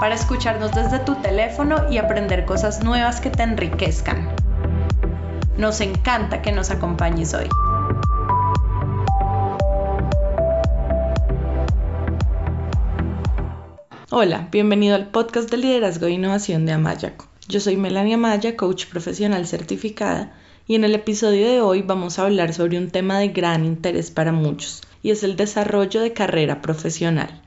para escucharnos desde tu teléfono y aprender cosas nuevas que te enriquezcan. Nos encanta que nos acompañes hoy. Hola, bienvenido al podcast de liderazgo e innovación de Amayaco. Yo soy Melania Amaya, coach profesional certificada, y en el episodio de hoy vamos a hablar sobre un tema de gran interés para muchos, y es el desarrollo de carrera profesional.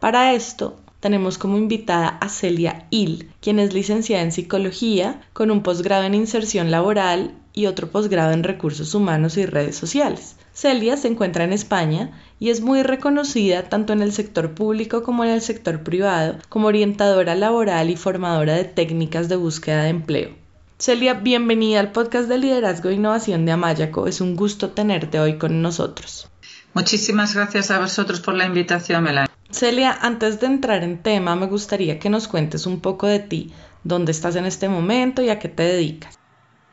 Para esto, tenemos como invitada a Celia Hill, quien es licenciada en psicología con un posgrado en inserción laboral y otro posgrado en recursos humanos y redes sociales. Celia se encuentra en España y es muy reconocida tanto en el sector público como en el sector privado como orientadora laboral y formadora de técnicas de búsqueda de empleo. Celia, bienvenida al podcast de liderazgo e innovación de Amayaco. Es un gusto tenerte hoy con nosotros. Muchísimas gracias a vosotros por la invitación, Melania. Celia, antes de entrar en tema, me gustaría que nos cuentes un poco de ti, dónde estás en este momento y a qué te dedicas.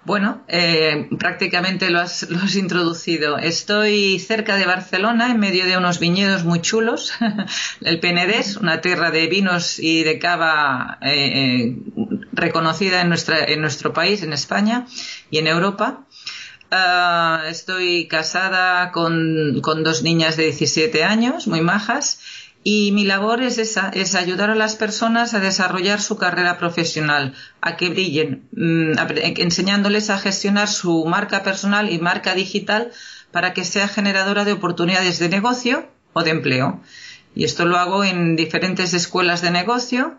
Bueno, eh, prácticamente lo has, introducido. Estoy cerca de Barcelona, en medio de unos viñedos muy chulos. El Penedés, una tierra de vinos y de cava eh, eh, reconocida en, nuestro país, en España y en Europa. Ah, estoy casada con dos niñas de 17 años, muy majas y mi labor es esa, es ayudar a las personas a desarrollar su carrera profesional, a que brillen, mm, enseñándoles a gestionar su marca personal y marca digital para que sea generadora de oportunidades de negocio o de empleo. Y esto lo hago en diferentes escuelas de negocio,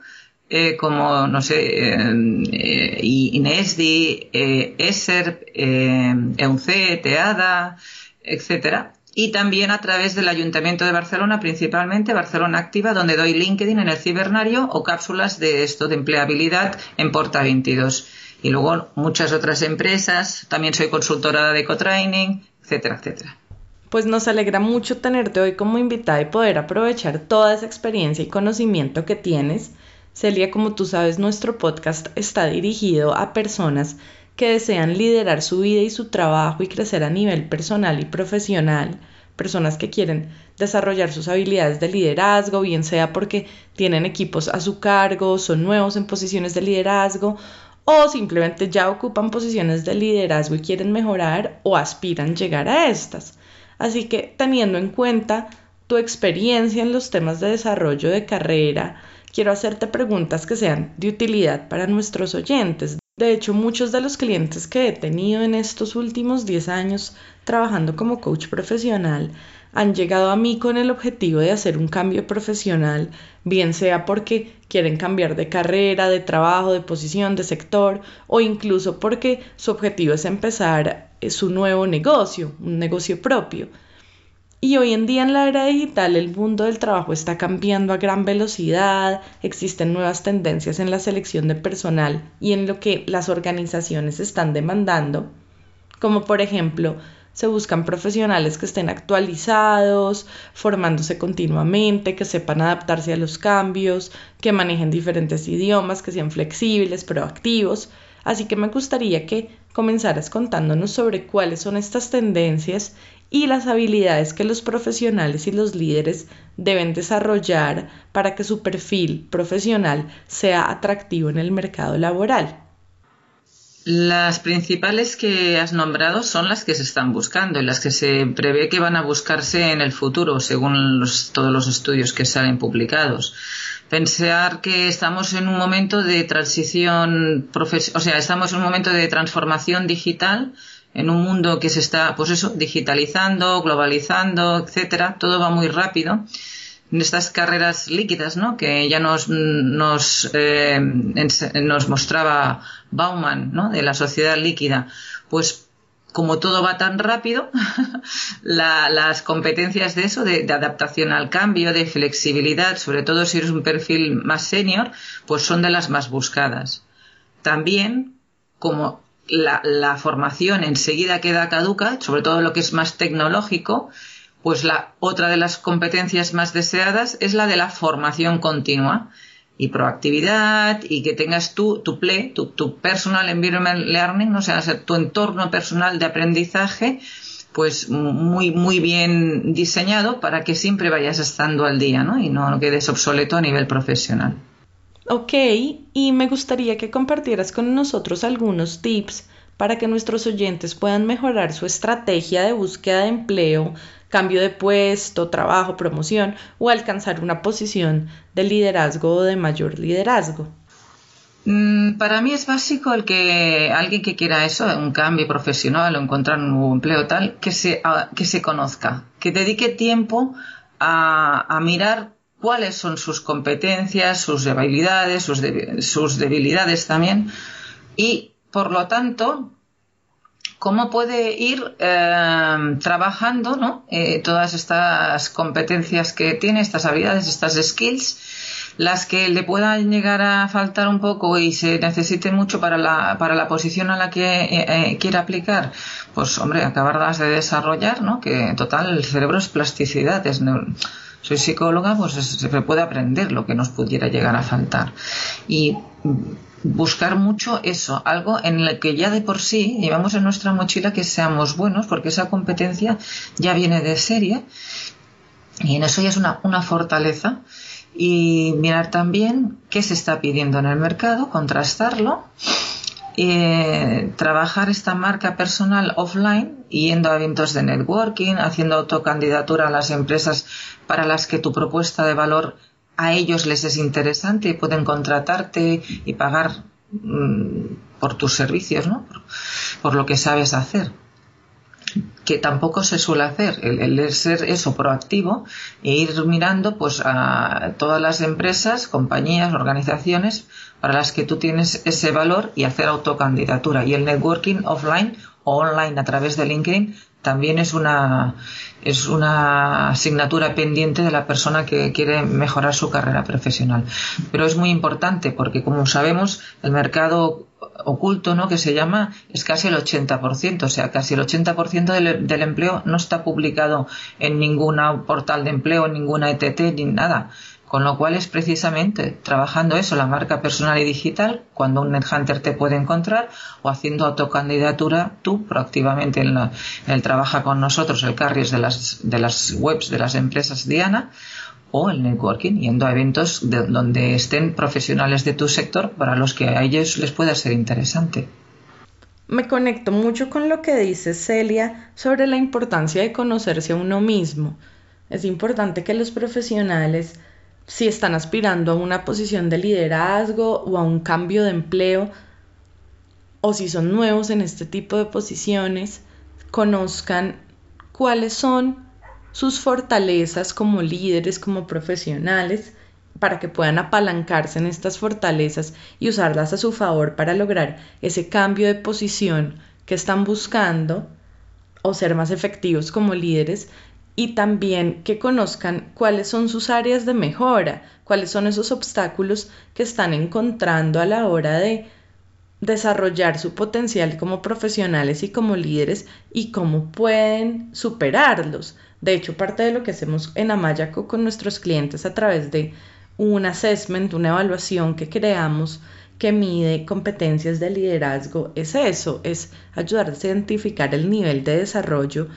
eh, como, no sé, eh, INESDI, eh, ESER, eh, EUNCE, TEADA, etcétera y también a través del Ayuntamiento de Barcelona, principalmente Barcelona Activa, donde doy LinkedIn en el cibernario o cápsulas de esto de empleabilidad en Porta 22. Y luego muchas otras empresas, también soy consultora de ecotraining, etcétera, etcétera. Pues nos alegra mucho tenerte hoy como invitada y poder aprovechar toda esa experiencia y conocimiento que tienes. Celia, como tú sabes, nuestro podcast está dirigido a personas que desean liderar su vida y su trabajo y crecer a nivel personal y profesional, personas que quieren desarrollar sus habilidades de liderazgo, bien sea porque tienen equipos a su cargo, son nuevos en posiciones de liderazgo o simplemente ya ocupan posiciones de liderazgo y quieren mejorar o aspiran llegar a estas. Así que teniendo en cuenta tu experiencia en los temas de desarrollo de carrera, quiero hacerte preguntas que sean de utilidad para nuestros oyentes. De hecho, muchos de los clientes que he tenido en estos últimos 10 años trabajando como coach profesional han llegado a mí con el objetivo de hacer un cambio profesional, bien sea porque quieren cambiar de carrera, de trabajo, de posición, de sector o incluso porque su objetivo es empezar eh, su nuevo negocio, un negocio propio. Y hoy en día en la era digital el mundo del trabajo está cambiando a gran velocidad, existen nuevas tendencias en la selección de personal y en lo que las organizaciones están demandando, como por ejemplo se buscan profesionales que estén actualizados, formándose continuamente, que sepan adaptarse a los cambios, que manejen diferentes idiomas, que sean flexibles, proactivos. Así que me gustaría que comenzaras contándonos sobre cuáles son estas tendencias y las habilidades que los profesionales y los líderes deben desarrollar para que su perfil profesional sea atractivo en el mercado laboral. Las principales que has nombrado son las que se están buscando y las que se prevé que van a buscarse en el futuro, según todos los estudios que salen publicados. Pensar que estamos en un momento de transición, o sea, estamos en un momento de transformación digital en un mundo que se está, pues eso, digitalizando, globalizando, etcétera, todo va muy rápido. En estas carreras líquidas, ¿no? Que ya nos, nos, eh, nos mostraba Bauman, ¿no? De la sociedad líquida. Pues como todo va tan rápido, las competencias de eso, de, adaptación al cambio, de flexibilidad, sobre todo si eres un perfil más senior, pues son de las más buscadas. También, como la, formación enseguida queda caduca, sobre todo lo que es más tecnológico, pues la otra de las competencias más deseadas es la de la formación continua y proactividad y que tengas tú tu play, tu, tu personal environment learning, o sea, tu entorno personal de aprendizaje, pues muy, muy bien diseñado para que siempre vayas estando al día, ¿no? Y no quedes obsoleto a nivel profesional. Ok, y me gustaría que compartieras con nosotros algunos tips para que nuestros oyentes puedan mejorar su estrategia de búsqueda de empleo cambio de puesto, trabajo, promoción o alcanzar una posición de liderazgo o de mayor liderazgo? Mm, para mí es básico el que alguien que quiera eso, un cambio profesional o encontrar un nuevo empleo tal, que se, que se conozca, que dedique tiempo a, mirar cuáles son sus competencias, sus debilidades, sus, sus debilidades también y por lo tanto cómo puede ir eh, trabajando ¿no? Eh, todas estas competencias que tiene, estas habilidades, estas skills, las que le puedan llegar a faltar un poco y se necesite mucho para la, para la posición a la que eh, quiere aplicar, pues hombre, acabarlas de desarrollar, ¿no? que en total el cerebro es plasticidad, es soy psicóloga, pues se puede aprender lo que nos pudiera llegar a faltar. Y buscar mucho eso, algo en el que ya de por sí llevamos en nuestra mochila que seamos buenos, porque esa competencia ya viene de serie y en eso ya es una, una fortaleza. Y mirar también qué se está pidiendo en el mercado, contrastarlo eh, trabajar esta marca personal offline, yendo a eventos de networking, haciendo autocandidatura a las empresas para las que tu propuesta de valor a ellos les es interesante y pueden contratarte y pagar mm, por tus servicios, ¿no? Por, lo que sabes hacer. Que tampoco se suele hacer, el, ser eso proactivo e ir mirando pues a todas las empresas, compañías, organizaciones para las que tú tienes ese valor y hacer autocandidatura. Y el networking offline o online a través de LinkedIn también es una, es una asignatura pendiente de la persona que quiere mejorar su carrera profesional. Pero es muy importante porque, como sabemos, el mercado oculto, ¿no? que se llama, es casi el 80%, o sea, casi el 80% del, del empleo no está publicado en ningún portal de empleo, en ninguna ETT, ni nada. Con lo cual es precisamente trabajando eso, la marca personal y digital, cuando un headhunter te puede encontrar, o haciendo autocandidatura tú proactivamente en, el trabaja con nosotros, el las, de las webs de las empresas Diana, o el networking, yendo a eventos donde estén profesionales de tu sector para los que a ellos les pueda ser interesante. Me conecto mucho con lo que dice Celia sobre la importancia de conocerse a uno mismo. Es importante que los profesionales si están aspirando a una posición de liderazgo o a un cambio de empleo, o si son nuevos en este tipo de posiciones, conozcan cuáles son sus fortalezas como líderes, como profesionales, para que puedan apalancarse en estas fortalezas y usarlas a su favor para lograr ese cambio de posición que están buscando o ser más efectivos como líderes y también que conozcan cuáles son sus áreas de mejora, cuáles son esos obstáculos que están encontrando a la hora de desarrollar su potencial como profesionales y como líderes y cómo pueden superarlos. De hecho, parte de lo que hacemos en Amayaco con nuestros clientes a través de un assessment, una evaluación que creamos que mide competencias de liderazgo es eso, es ayudarles a identificar el nivel de desarrollo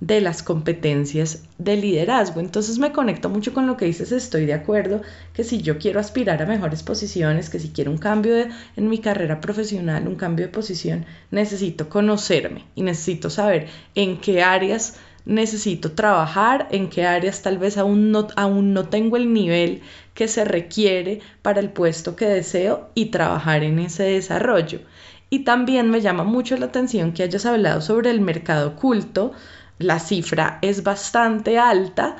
de las competencias de liderazgo. Entonces me conecto mucho con lo que dices, estoy de acuerdo que si yo quiero aspirar a mejores posiciones, que si quiero un cambio en mi carrera profesional, un cambio de posición, necesito conocerme y necesito saber en qué áreas necesito trabajar, en qué áreas tal vez aún no, aún no tengo el nivel que se requiere para el puesto que deseo y trabajar en ese desarrollo. Y también me llama mucho la atención que hayas hablado sobre el mercado oculto, la cifra es bastante alta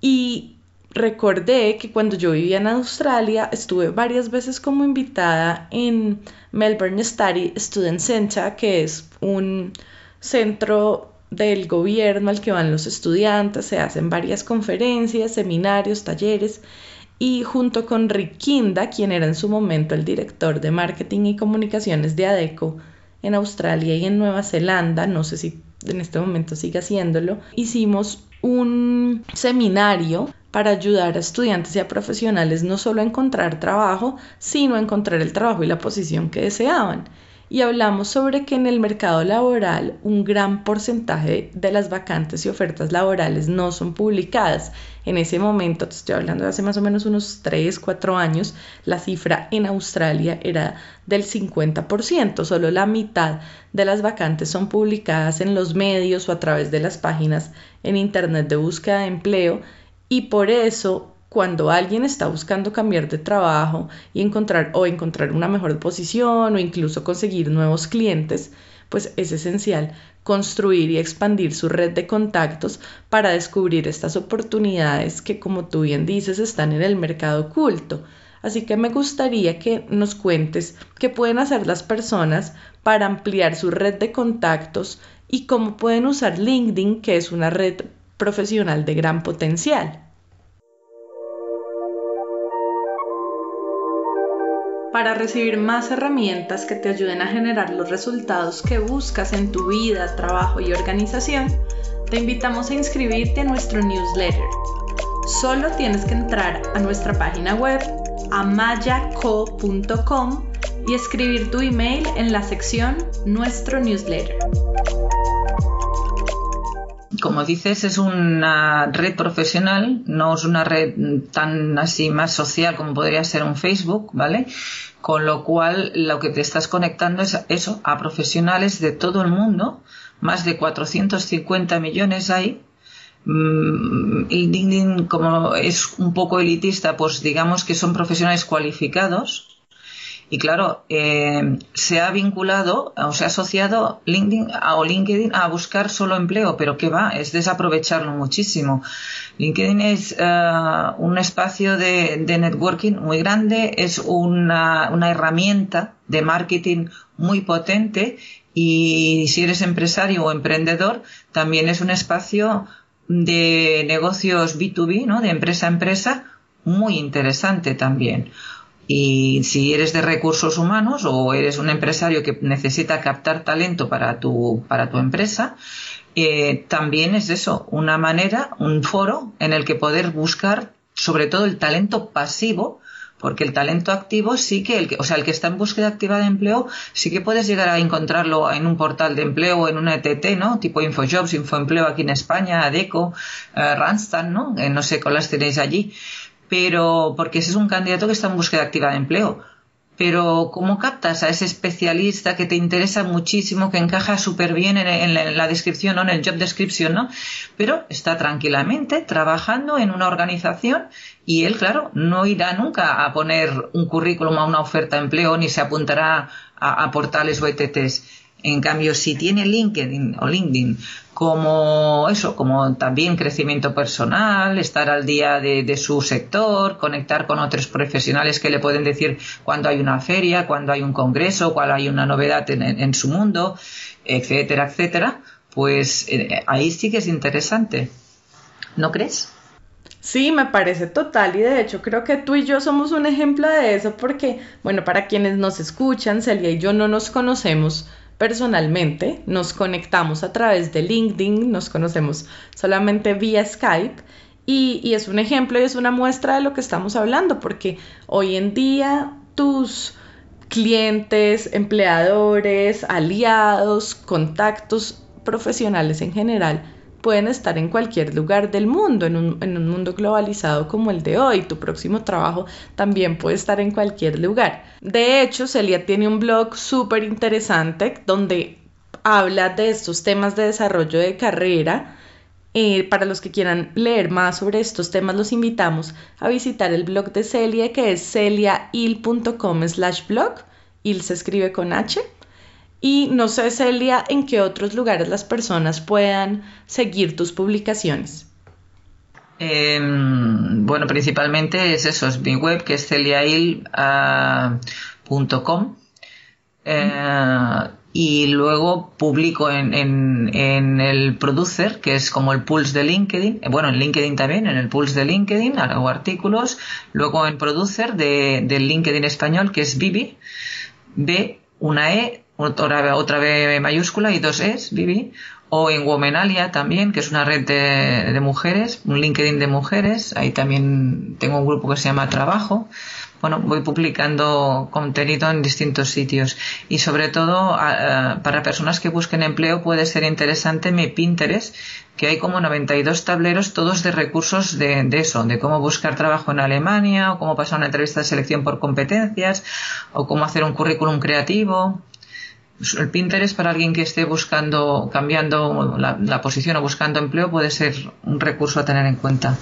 y recordé que cuando yo vivía en Australia estuve varias veces como invitada en Melbourne Study Student Center, que es un centro del gobierno al que van los estudiantes, se hacen varias conferencias, seminarios, talleres y junto con Rick Kinda, quien era en su momento el director de marketing y comunicaciones de ADECO en Australia y en Nueva Zelanda, no sé si en este momento sigue haciéndolo, hicimos un seminario para ayudar a estudiantes y a profesionales no solo a encontrar trabajo, sino a encontrar el trabajo y la posición que deseaban y hablamos sobre que en el mercado laboral un gran porcentaje de las vacantes y ofertas laborales no son publicadas. En ese momento, te estoy hablando de hace más o menos unos 3, 4 años, la cifra en Australia era del 50%, solo la mitad de las vacantes son publicadas en los medios o a través de las páginas en Internet de búsqueda de empleo y por eso cuando alguien está buscando cambiar de trabajo y encontrar o encontrar una mejor posición o incluso conseguir nuevos clientes, pues es esencial construir y expandir su red de contactos para descubrir estas oportunidades que, como tú bien dices, están en el mercado oculto. Así que me gustaría que nos cuentes qué pueden hacer las personas para ampliar su red de contactos y cómo pueden usar LinkedIn, que es una red profesional de gran potencial. Para recibir más herramientas que te ayuden a generar los resultados que buscas en tu vida, trabajo y organización, te invitamos a inscribirte a nuestro newsletter. Solo tienes que entrar a nuestra página web amayaco.com y escribir tu email en la sección Nuestro newsletter como dices, es una red profesional, no es una red tan así más social como podría ser un Facebook, ¿vale? Con lo cual, lo que te estás conectando es eso, a profesionales de todo el mundo, más de 450 millones hay. Mm, LinkedIn, como es un poco elitista, pues digamos que son profesionales cualificados, y claro, eh, se ha vinculado o se ha asociado LinkedIn o LinkedIn a buscar solo empleo, pero ¿qué va? Es desaprovecharlo muchísimo. LinkedIn es eh, un espacio de, networking muy grande, es una, una herramienta de marketing muy potente y si eres empresario o emprendedor, también es un espacio de negocios B2B, ¿no? de empresa a empresa, muy interesante también. Y si eres de recursos humanos o eres un empresario que necesita captar talento para tu, para tu empresa, eh, también es eso, una manera, un foro en el que poder buscar sobre todo el talento pasivo, porque el talento activo sí que, el que, o sea, el que está en búsqueda activa de empleo, sí que puedes llegar a encontrarlo en un portal de empleo o en una ETT, ¿no? Tipo InfoJobs, InfoEmpleo aquí en España, ADECO, eh, Randstad, ¿no? Eh, no sé cuáles tenéis allí pero porque ese es un candidato que está en búsqueda activa de empleo. Pero ¿cómo captas a ese especialista que te interesa muchísimo, que encaja súper bien en, la descripción o en el job description, ¿no? Pero está tranquilamente trabajando en una organización y él, claro, no irá nunca a poner un currículum a una oferta de empleo ni se apuntará a, a portales o ETTs en cambio, si tiene LinkedIn o LinkedIn como eso, como también crecimiento personal, estar al día de, su sector, conectar con otros profesionales que le pueden decir cuando hay una feria, cuando hay un congreso, cuando hay una novedad en, su mundo, etcétera, etcétera, pues eh, ahí sí que es interesante. ¿No crees? Sí, me parece total y de hecho creo que tú y yo somos un ejemplo de eso porque, bueno, para quienes nos escuchan, Celia y yo no nos conocemos personalmente, nos conectamos a través de LinkedIn, nos conocemos solamente vía Skype y, es un ejemplo y es una muestra de lo que estamos hablando, porque hoy en día tus clientes, empleadores, aliados, contactos profesionales en general pueden estar en cualquier lugar del mundo, en un, mundo globalizado como el de hoy. Tu próximo trabajo también puede estar en cualquier lugar. De hecho, Celia tiene un blog súper interesante donde habla de estos temas de desarrollo de carrera. Eh, para los que quieran leer más sobre estos temas, los invitamos a visitar el blog de Celia, que es celiail.com slash blog. Il se escribe con H. Y no sé, Celia, en qué otros lugares las personas puedan seguir tus publicaciones. Em, bueno, principalmente es eso, es mi web que es celiail.com. Eh, y luego publico en, el Producer, que es como el Pulse de LinkedIn, eh, bueno, en LinkedIn también, en el Pulse de LinkedIn, hago artículos, luego en Producer de, del LinkedIn español, que es Vivi, B, una E, otra, otra B mayúscula y dos E's, Vivi, o en Womenalia también, que es una red de, de, mujeres, un LinkedIn de mujeres, ahí también tengo un grupo que se llama Trabajo, bueno, voy publicando contenido en distintos sitios. Y sobre todo para personas que busquen empleo puede ser interesante mi Pinterest, que hay como 92 tableros todos de recursos de, de eso, de cómo buscar trabajo en Alemania o cómo pasar una entrevista de selección por competencias o cómo hacer un currículum creativo el Pinterest para alguien que esté buscando, cambiando la, la, posición o buscando empleo puede ser un recurso a tener en cuenta.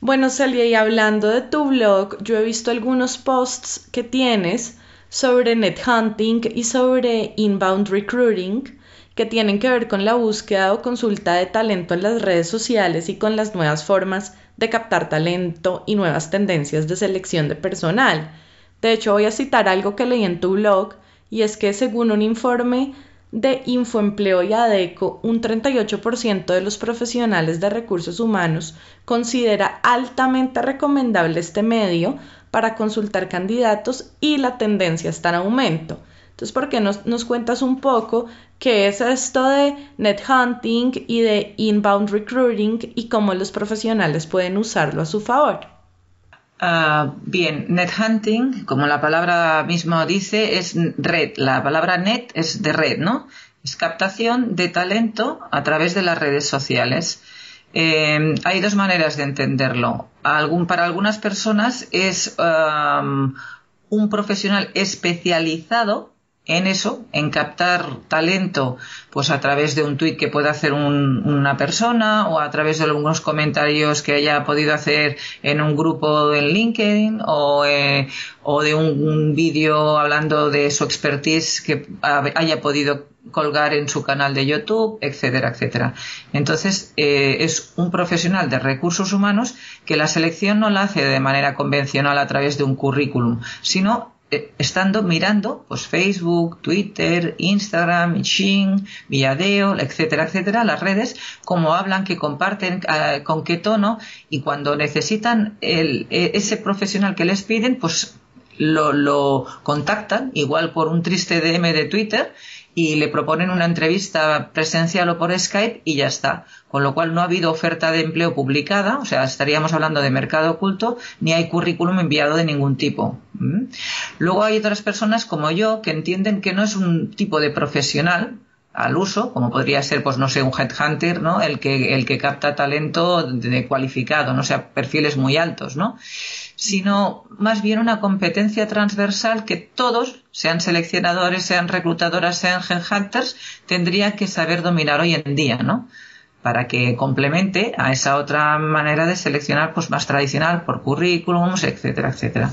Bueno, Celia, y hablando de tu blog, yo he visto algunos posts que tienes sobre net hunting y sobre inbound recruiting que tienen que ver con la búsqueda o consulta de talento en las redes sociales y con las nuevas formas de captar talento y nuevas tendencias de selección de personal. De hecho, voy a citar algo que leí en tu blog y es que según un informe de Infoempleo y ADECO, un 38% de los profesionales de recursos humanos considera altamente recomendable este medio para consultar candidatos y la tendencia está en aumento. Entonces, ¿por qué nos, cuentas un poco qué es esto de net hunting y de inbound recruiting y cómo los profesionales pueden usarlo a su favor? Uh, bien, net hunting, como la palabra mismo dice, es red. La palabra net es de red, ¿no? Es captación de talento a través de las redes sociales. Eh, hay dos maneras de entenderlo. Algún, para algunas personas es un profesional especializado en eso, en captar talento, pues a través de un tuit que pueda hacer una persona o a través de algunos comentarios que haya podido hacer en un grupo en LinkedIn o, eh, de un, vídeo hablando de su expertise que haya podido colgar en su canal de YouTube, etcétera, etcétera. Entonces, eh, es un profesional de recursos humanos que la selección no la hace de manera convencional a través de un currículum, sino estando mirando pues Facebook, Twitter, Instagram, Xing, Villadeo, etcétera, etcétera, las redes, cómo hablan, que comparten, eh, con qué tono y cuando necesitan el, e, ese profesional que les piden, pues lo, lo contactan, igual por un triste DM de Twitter y le proponen una entrevista presencial o por Skype y ya está. Con lo cual no ha habido oferta de empleo publicada, o sea, estaríamos hablando de mercado oculto, ni hay currículum enviado de ningún tipo. ¿Mm? Luego hay otras personas como yo que entienden que no es un tipo de profesional, al uso, como podría ser, pues no sé, un headhunter, ¿no? El que, el que capta talento de cualificado, no sea perfiles muy altos, ¿no? Sino más bien una competencia transversal que todos, sean seleccionadores, sean reclutadoras, sean headhunters, tendrían que saber dominar hoy en día, ¿no? Para que complemente a esa otra manera de seleccionar, pues más tradicional, por currículums, etcétera, etcétera.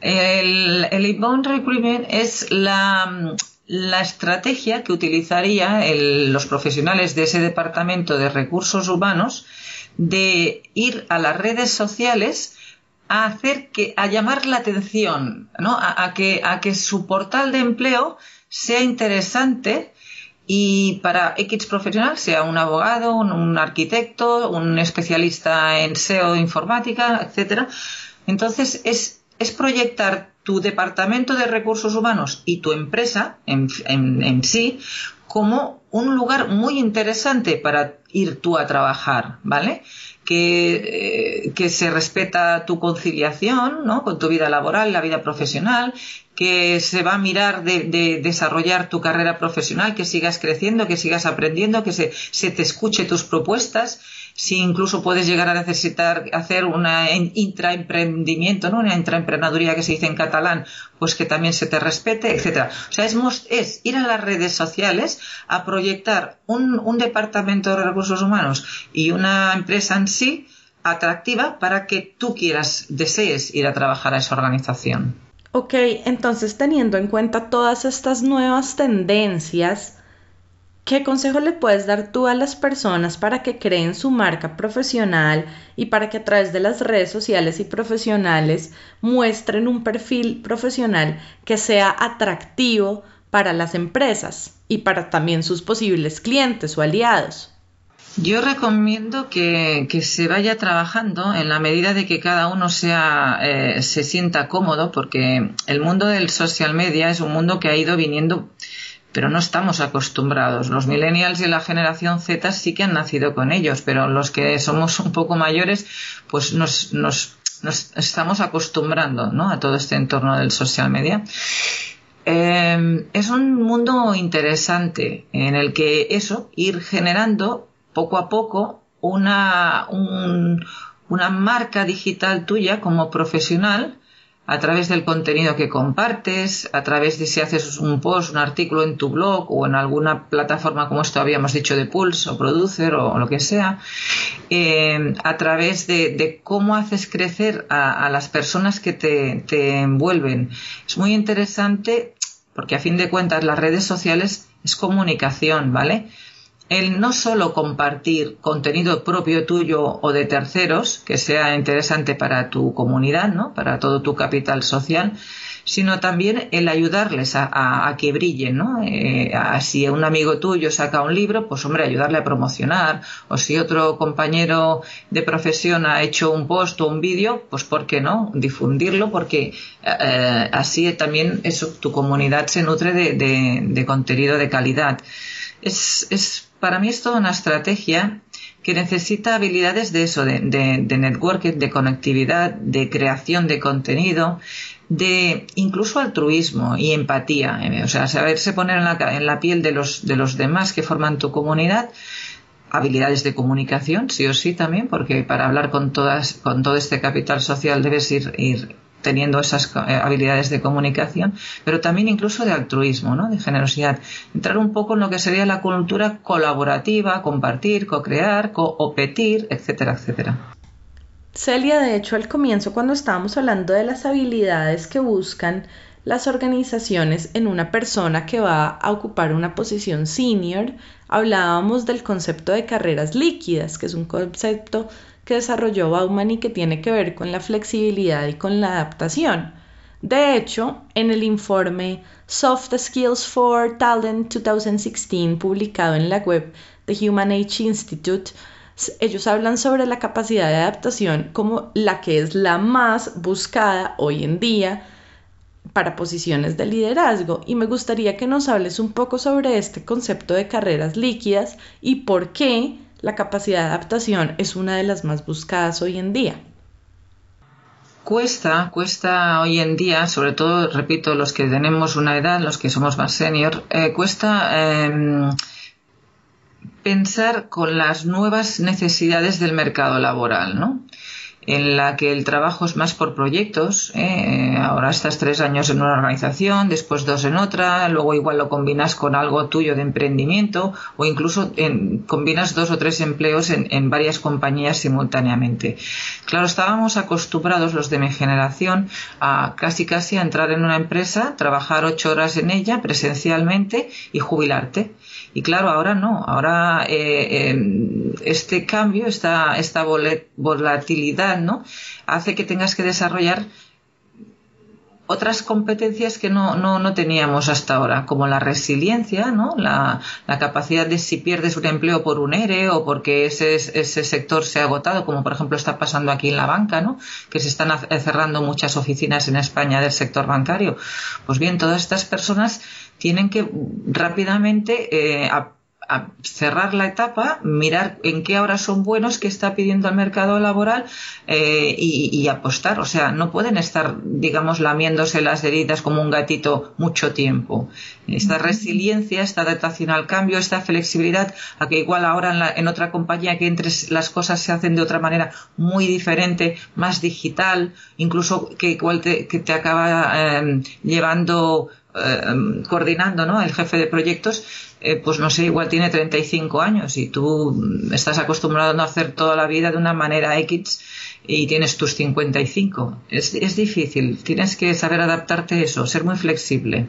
El, el inbound recruitment es la estrategia que utilizaría los profesionales de ese departamento de recursos humanos de ir a las redes sociales a hacer que, a llamar la atención, ¿no? A, que, a que su portal de empleo sea interesante y para X profesional, sea un abogado, un, arquitecto, un especialista en SEO informática, etcétera. Entonces es, es proyectar tu departamento de recursos humanos y tu empresa en, en sí como un lugar muy interesante para ir tú a trabajar, ¿vale? que, eh, que se respeta tu conciliación ¿no? con tu vida laboral, la vida profesional, que se va a mirar de, de, desarrollar tu carrera profesional, que sigas creciendo, que sigas aprendiendo, que se, se te escuche tus propuestas si incluso puedes llegar a necesitar hacer una intraemprendimiento, ¿no? una intraemprendeduría que se dice en catalán, pues que también se te respete, etcétera. O sea, es, es, ir a las redes sociales a proyectar un, un departamento de recursos humanos y una empresa en sí atractiva para que tú quieras, desees ir a trabajar a esa organización. Ok, entonces teniendo en cuenta todas estas nuevas tendencias, ¿Qué consejo le puedes dar tú a las personas para que creen su marca profesional y para que a través de las redes sociales y profesionales muestren un perfil profesional que sea atractivo para las empresas y para también sus posibles clientes o aliados? Yo recomiendo que, se vaya trabajando en la medida de que cada uno eh, se sienta cómodo, porque el mundo del social media es un mundo que ha ido viniendo, pero no estamos acostumbrados. Los millennials y la generación Z sí que han nacido con ellos, pero los que somos un poco mayores, pues nos, nos, nos estamos acostumbrando ¿no? a todo este entorno del social media. Eh, es un mundo interesante en el que eso, ir generando poco a poco una, una marca digital tuya como profesional a través del contenido que compartes, a través de si haces un post, un artículo en tu blog o en alguna plataforma como esto habíamos dicho de Pulse o Producer o, lo que sea, eh, a través de, cómo haces crecer a, las personas que te, te envuelven. Es muy interesante porque a fin de cuentas las redes sociales es comunicación, ¿vale? El no solo compartir contenido propio tuyo o de terceros, que sea interesante para tu comunidad, ¿no? para todo tu capital social, sino también el ayudarles a, que brillen, ¿no? Eh, si un amigo tuyo saca un libro, pues hombre, ayudarle a promocionar, o si otro compañero de profesión ha hecho un post o un vídeo, pues ¿por qué no? Difundirlo, porque eh, así también eso, tu comunidad se nutre de, contenido de calidad. Es, es para mí es toda una estrategia que necesita habilidades de eso, de, networking, de conectividad, de creación de contenido, de incluso altruismo y empatía, eh, o sea, saberse poner en la, en la piel de los, de los demás que forman tu comunidad, habilidades de comunicación, sí o sí también, porque para hablar con todas, con todo este capital social debes ir, ir teniendo esas eh, habilidades de comunicación, pero también incluso de altruismo, ¿no? de generosidad. Entrar un poco en lo que sería la cultura colaborativa, compartir, co-crear, co-opetir, etcétera, etcétera. Celia, de hecho, al comienzo, cuando estábamos hablando de las habilidades que buscan las organizaciones en una persona que va a ocupar una posición senior, hablábamos del concepto de carreras líquidas, que es un concepto que desarrolló Bauman y que tiene que ver con la flexibilidad y con la adaptación. De hecho, en el informe Soft Skills for Talent 2016 publicado en la web de Human Age Institute, ellos hablan sobre la capacidad de adaptación como la que es la más buscada hoy en día para posiciones de liderazgo y me gustaría que nos hables un poco sobre este concepto de carreras líquidas y por qué la capacidad de adaptación es una de las más buscadas hoy en día. Cuesta, cuesta hoy en día, sobre todo, repito, los que tenemos una edad, los que somos más senior, eh, cuesta em, pensar con las nuevas necesidades del mercado laboral, ¿no? En la que el trabajo es más por proyectos. ¿eh? Ahora estás tres años en una organización, después dos en otra, luego igual lo combinas con algo tuyo de emprendimiento o incluso combinas dos o tres empleos en, en, varias compañías simultáneamente. Claro, estábamos acostumbrados los de mi generación a casi casi a entrar en una empresa, trabajar ocho horas en ella presencialmente y jubilarte. Y claro, ahora no, ahora eh, em, este cambio, esta, esta volatilidad, ¿no? Hace que tengas que desarrollar otras competencias que no, no, no, teníamos hasta ahora, como la resiliencia, ¿no? La, la, capacidad de si pierdes un empleo por un ERE o porque ese, ese sector se ha agotado, como por ejemplo está pasando aquí en la banca, ¿no? Que se están cerrando muchas oficinas en España del sector bancario. Pues bien, todas estas personas tienen que rápidamente eh, cerrar la etapa, mirar en qué ahora son buenos, qué está pidiendo el mercado laboral eh, y, apostar. O sea, no pueden estar, digamos, lamiéndose las heridas como un gatito mucho tiempo. Esta resiliencia, esta adaptación al cambio, esta flexibilidad, a que igual ahora en, otra compañía que entres las cosas se hacen de otra manera muy diferente, más digital, incluso que igual te, que te acaba eh, llevando eh, coordinando, ¿no? El jefe de proyectos, eh, pues no sé, igual tiene 35 años y tú estás acostumbrado a hacer toda la vida de una manera X y tienes tus 55. Es, es difícil, tienes que saber adaptarte a eso, ser muy flexible.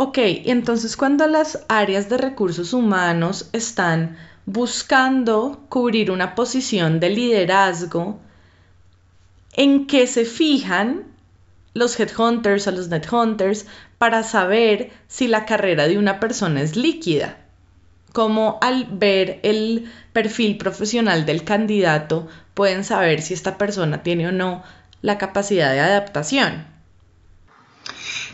Ok, entonces cuando las áreas de recursos humanos están buscando cubrir una posición de liderazgo, ¿en qué se fijan los headhunters o los nethunters para saber si la carrera de una persona es líquida? Como al ver el perfil profesional del candidato pueden saber si esta persona tiene o no la capacidad de adaptación.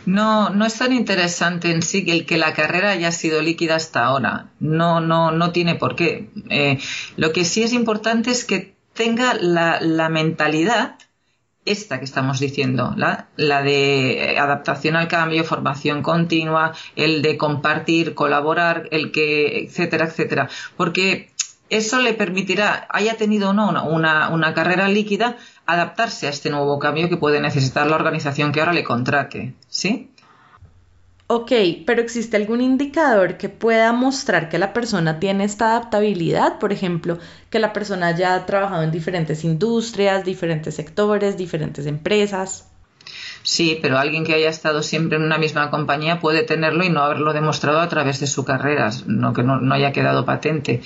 No, no es tan interesante en sí el que la carrera haya sido líquida hasta ahora. No, no, no tiene por qué. Eh, lo que sí es importante es que tenga la, mentalidad esta que estamos diciendo, la, la, de adaptación al cambio, formación continua, el de compartir, colaborar, el que, etcétera, etcétera. Porque eso le permitirá, haya tenido o no una, una, carrera líquida, adaptarse a este nuevo cambio que puede necesitar la organización que ahora le contrate. ¿Sí? Ok, pero ¿existe algún indicador que pueda mostrar que la persona tiene esta adaptabilidad? Por ejemplo, que la persona haya trabajado en diferentes industrias, diferentes sectores, diferentes empresas. Sí, pero alguien que haya estado siempre en una misma compañía puede tenerlo y no haberlo demostrado a través de su carrera, no que no, haya quedado patente.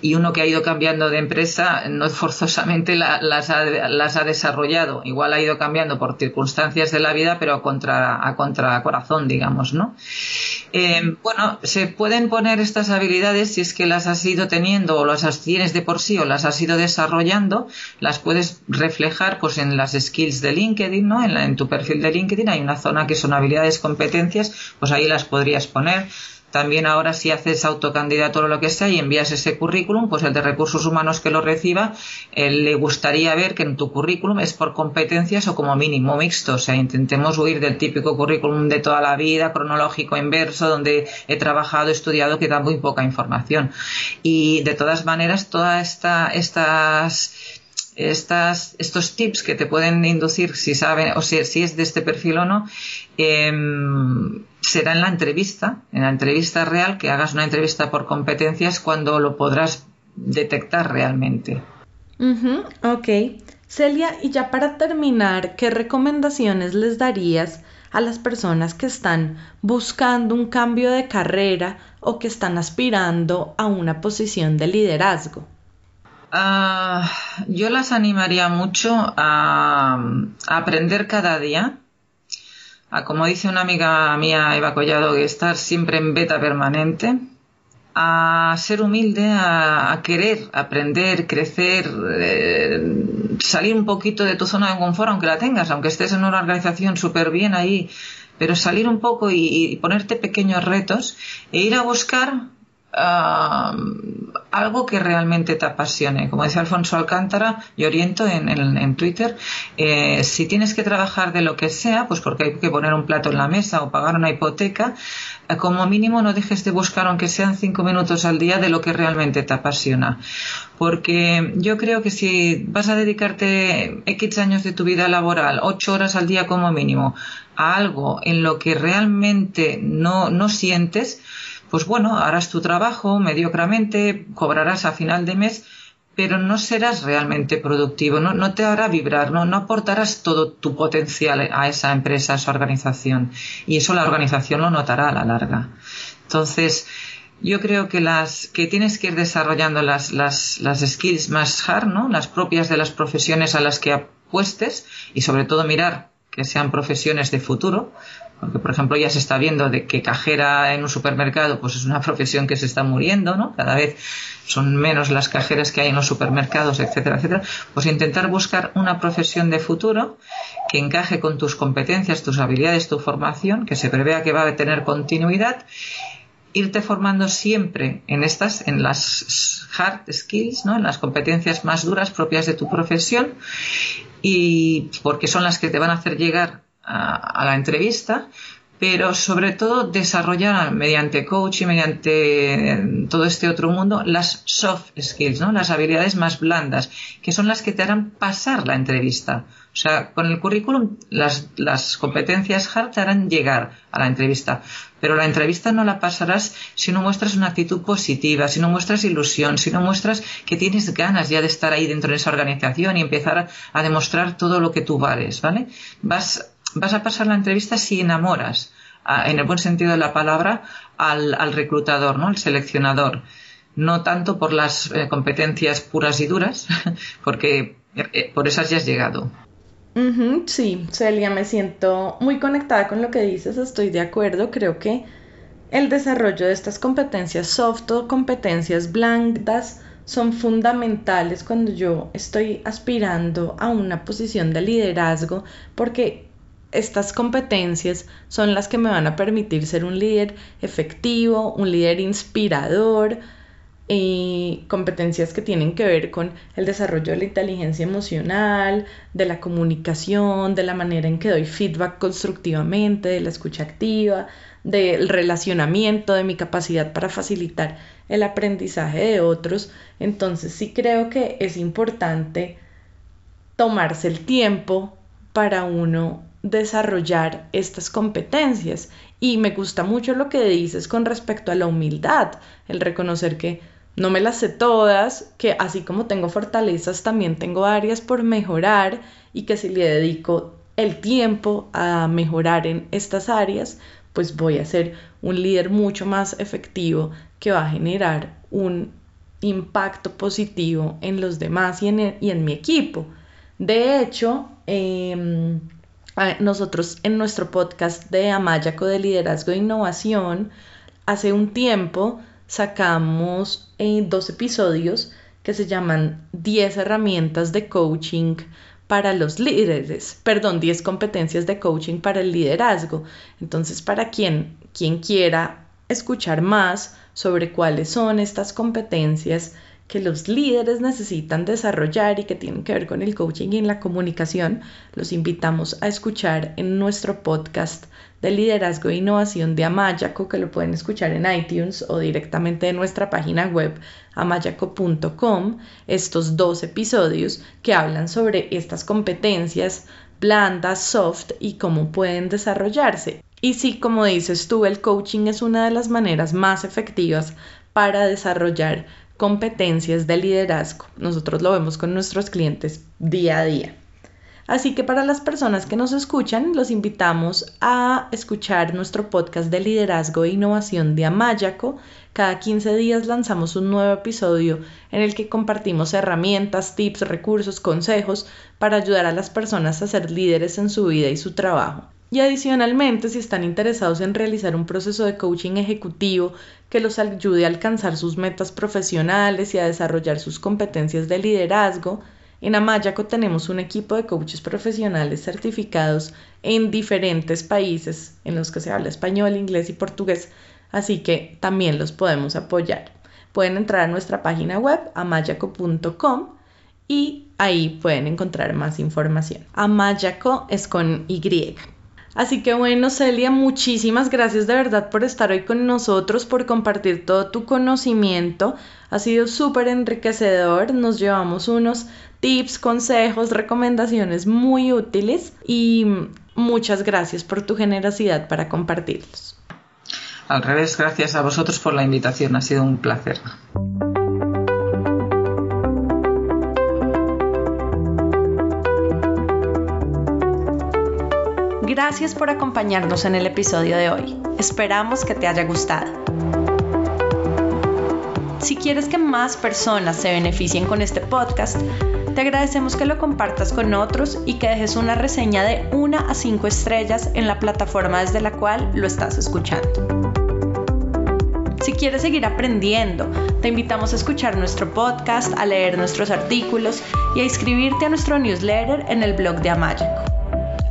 Y uno que ha ido cambiando de empresa no forzosamente las, ha, desarrollado. Igual ha ido cambiando por circunstancias de la vida, pero a contra, a contra corazón, digamos, ¿no? Eh, bueno, se pueden poner estas habilidades si es que las has ido teniendo o las tienes de por sí o las has ido desarrollando, las puedes reflejar pues en las skills de LinkedIn, ¿no? En, en tu perfil de LinkedIn hay una zona que son habilidades, competencias, pues ahí las podrías poner. También ahora si haces autocandidato o lo que sea y envías ese currículum, pues el de recursos humanos que lo reciba, le gustaría ver que en tu currículum es por competencias o como mínimo mixto. O sea, intentemos huir del típico currículum de toda la vida, cronológico inverso, donde he trabajado, estudiado, que da muy poca información. Y de todas maneras, todas esta, estas estos tips que te pueden inducir si saben o si, es de este perfil o no, em, será en la entrevista, en la entrevista real, que hagas una entrevista por competencias cuando lo podrás detectar realmente. ok. Celia, y ya para terminar, ¿qué recomendaciones les darías a las personas que están buscando un cambio de carrera o que están aspirando a una posición de liderazgo? Ah, yo las animaría mucho a, aprender cada día. A, como dice una amiga mía, Eva Collado, que estar siempre en beta permanente. A ser humilde, a, querer aprender, crecer, eh, salir un poquito de tu zona de confort, aunque la tengas, aunque estés en una organización súper bien ahí, pero salir un poco y ponerte pequeños retos e ir a buscar algo que realmente te apasione. Como dice Alfonso Alcántara, yo oriento en, Twitter, eh, si tienes que trabajar de lo que sea, pues porque hay que poner un plato en la mesa o pagar una hipoteca, eh, como mínimo no dejes de buscar, aunque sean cinco minutos al día, de lo que realmente te apasiona. Porque yo creo que si vas a dedicarte X años de tu vida laboral, ocho horas al día como mínimo, a algo en lo que realmente no, no sientes, pues bueno, harás tu trabajo mediocramente, cobrarás a final de mes, pero no serás realmente productivo, no, te hará vibrar, no, aportarás todo tu potencial a esa empresa, a esa organización. Y eso la organización lo notará a la larga. Entonces, yo creo que las que tienes que ir desarrollando las, las, las skills más hard, ¿no? Las propias de las profesiones a las que apuestes y sobre todo mirar que sean profesiones de futuro, porque por ejemplo ya se está viendo de que cajera en un supermercado pues es una profesión que se está muriendo, ¿no? Cada vez son menos las cajeras que hay en los supermercados, etcétera, etcétera. Pues intentar buscar una profesión de futuro que encaje con tus competencias, tus habilidades, tu formación, que se prevea que va a tener continuidad irte formando siempre en estas, en las hard skills, ¿no? en las competencias más duras propias de tu profesión y porque son las que te van a hacer llegar a, la entrevista, pero sobre todo desarrollar mediante coaching, mediante eh, todo este otro mundo, las soft skills, ¿no? las habilidades más blandas, que son las que te harán pasar la entrevista. O sea, con el currículum las, las competencias hard te harán llegar a la entrevista, pero la entrevista no la pasarás si no muestras una actitud positiva, si no muestras ilusión, si no muestras que tienes ganas ya de estar ahí dentro de esa organización y empezar a demostrar todo lo que tú vales, ¿vale? Vas vas a pasar la entrevista si enamoras, en el buen sentido de la palabra, al, reclutador, ¿no? al seleccionador. No tanto por las eh, competencias puras y duras, porque eh, por esas ya has llegado. sí, Celia, me siento muy conectada con lo que dices, estoy de acuerdo, creo que el desarrollo de estas competencias soft o competencias blandas son fundamentales cuando yo estoy aspirando a una posición de liderazgo porque estas competencias son las que me van a permitir ser un líder efectivo, un líder inspirador, y competencias que tienen que ver con el desarrollo de la inteligencia emocional, de la comunicación, de la manera en que doy feedback constructivamente, de la escucha activa, del relacionamiento, de mi capacidad para facilitar el aprendizaje de otros. Entonces sí creo que es importante tomarse el tiempo para uno desarrollar estas competencias. Y me gusta mucho lo que dices con respecto a la humildad, el reconocer que no me las sé todas, que así como tengo fortalezas, también tengo áreas por mejorar y que si le dedico el tiempo a mejorar en estas áreas, pues voy a ser un líder mucho más efectivo que va a generar un impacto positivo en los demás y en, y en mi equipo. De hecho, eh, nosotros en nuestro podcast de Amayaco de Liderazgo e Innovación, hace un tiempo sacamos eh, dos episodios que se llaman 10 herramientas de coaching para los líderes, perdón, 10 competencias de coaching para el liderazgo. Entonces, para quien, quien quiera escuchar más sobre cuáles son estas competencias, que los líderes necesitan desarrollar y que tienen que ver con el coaching y en la comunicación, los invitamos a escuchar en nuestro podcast de liderazgo e innovación de Amayaco, que lo pueden escuchar en iTunes o directamente en nuestra página web amayaco.com, estos dos episodios que hablan sobre estas competencias blandas, soft y cómo pueden desarrollarse. Y sí, como dices tú, el coaching es una de las maneras más efectivas para desarrollar competencias de liderazgo. Nosotros lo vemos con nuestros clientes día a día. Así que para las personas que nos escuchan, los invitamos a escuchar nuestro podcast de liderazgo e innovación de Amayaco. Cada 15 días lanzamos un nuevo episodio en el que compartimos herramientas, tips, recursos, consejos para ayudar a las personas a ser líderes en su vida y su trabajo. Y adicionalmente, si están interesados en realizar un proceso de coaching ejecutivo que los ayude a alcanzar sus metas profesionales y a desarrollar sus competencias de liderazgo, en Amayaco tenemos un equipo de coaches profesionales certificados en diferentes países en los que se habla español, inglés y portugués, así que también los podemos apoyar. Pueden entrar a nuestra página web amayaco.com y ahí pueden encontrar más información. Amayaco es con Y. Así que bueno, Celia, muchísimas gracias de verdad por estar hoy con nosotros, por compartir todo tu conocimiento. Ha sido súper enriquecedor. Nos llevamos unos tips, consejos, recomendaciones muy útiles y muchas gracias por tu generosidad para compartirlos. Al revés, gracias a vosotros por la invitación. Ha sido un placer. Gracias por acompañarnos en el episodio de hoy. Esperamos que te haya gustado. Si quieres que más personas se beneficien con este podcast, te agradecemos que lo compartas con otros y que dejes una reseña de 1 a 5 estrellas en la plataforma desde la cual lo estás escuchando. Si quieres seguir aprendiendo, te invitamos a escuchar nuestro podcast, a leer nuestros artículos y a inscribirte a nuestro newsletter en el blog de Amayaco